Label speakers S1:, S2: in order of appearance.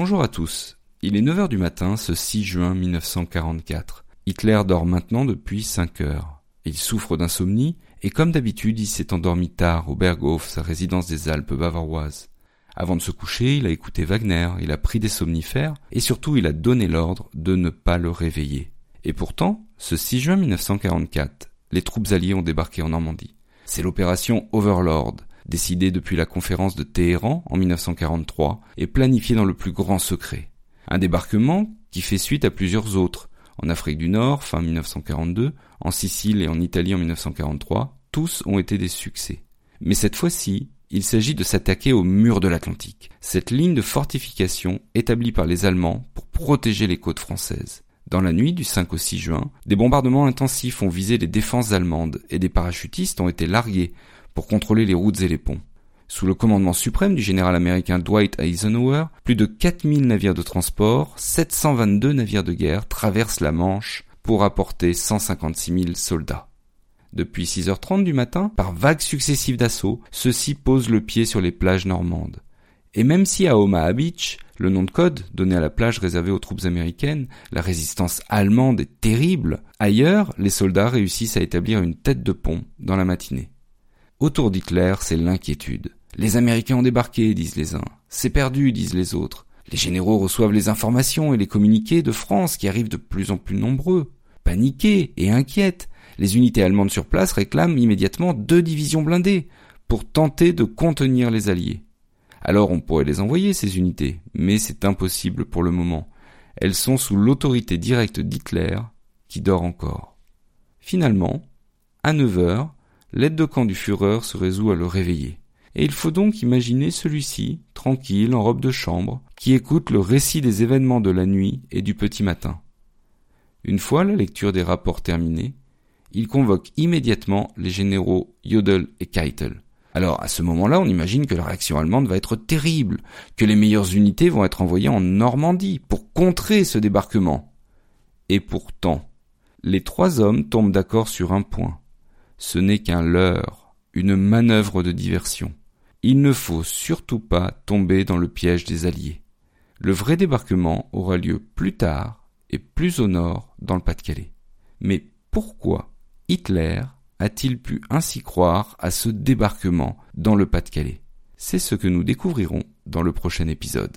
S1: Bonjour à tous. Il est 9h du matin ce 6 juin 1944. Hitler dort maintenant depuis 5 heures. Il souffre d'insomnie et comme d'habitude il s'est endormi tard au Berghof, sa résidence des Alpes bavaroises. Avant de se coucher, il a écouté Wagner, il a pris des somnifères et surtout il a donné l'ordre de ne pas le réveiller. Et pourtant, ce 6 juin 1944, les troupes alliées ont débarqué en Normandie. C'est l'opération Overlord, décidée depuis la conférence de Téhéran en 1943 et planifiée dans le plus grand secret. Un débarquement qui fait suite à plusieurs autres, en Afrique du Nord fin 1942, en Sicile et en Italie en 1943, tous ont été des succès. Mais cette fois-ci, il s'agit de s'attaquer au mur de l'Atlantique, cette ligne de fortification établie par les Allemands pour protéger les côtes françaises. Dans la nuit du 5 au 6 juin, des bombardements intensifs ont visé les défenses allemandes et des parachutistes ont été largués pour contrôler les routes et les ponts. Sous le commandement suprême du général américain Dwight Eisenhower, plus de 4000 navires de transport, 722 navires de guerre traversent la Manche pour apporter 156 000 soldats. Depuis 6h30 du matin, par vagues successives d'assauts, ceux-ci posent le pied sur les plages normandes. Et même si à Omaha Beach, le nom de code donné à la plage réservée aux troupes américaines, la résistance allemande est terrible, ailleurs, les soldats réussissent à établir une tête de pont dans la matinée. Autour d'Hitler, c'est l'inquiétude. Les Américains ont débarqué, disent les uns. C'est perdu, disent les autres. Les généraux reçoivent les informations et les communiqués de France qui arrivent de plus en plus nombreux. Paniqués et inquiètes, les unités allemandes sur place réclament immédiatement deux divisions blindées pour tenter de contenir les Alliés. Alors on pourrait les envoyer, ces unités, mais c'est impossible pour le moment. Elles sont sous l'autorité directe d'Hitler, qui dort encore. Finalement, à 9 heures, l'aide de camp du Führer se résout à le réveiller. Et il faut donc imaginer celui-ci, tranquille, en robe de chambre, qui écoute le récit des événements de la nuit et du petit matin. Une fois la lecture des rapports terminée, il convoque immédiatement les généraux Jodl et Keitel. Alors à ce moment-là, on imagine que la réaction allemande va être terrible, que les meilleures unités vont être envoyées en Normandie pour contrer ce débarquement. Et pourtant, les trois hommes tombent d'accord sur un point. Ce n'est qu'un leurre, une manœuvre de diversion. Il ne faut surtout pas tomber dans le piège des Alliés. Le vrai débarquement aura lieu plus tard et plus au nord dans le Pas-de-Calais. Mais pourquoi Hitler a-t-il pu ainsi croire à ce débarquement dans le Pas-de-Calais? C'est ce que nous découvrirons dans le prochain épisode.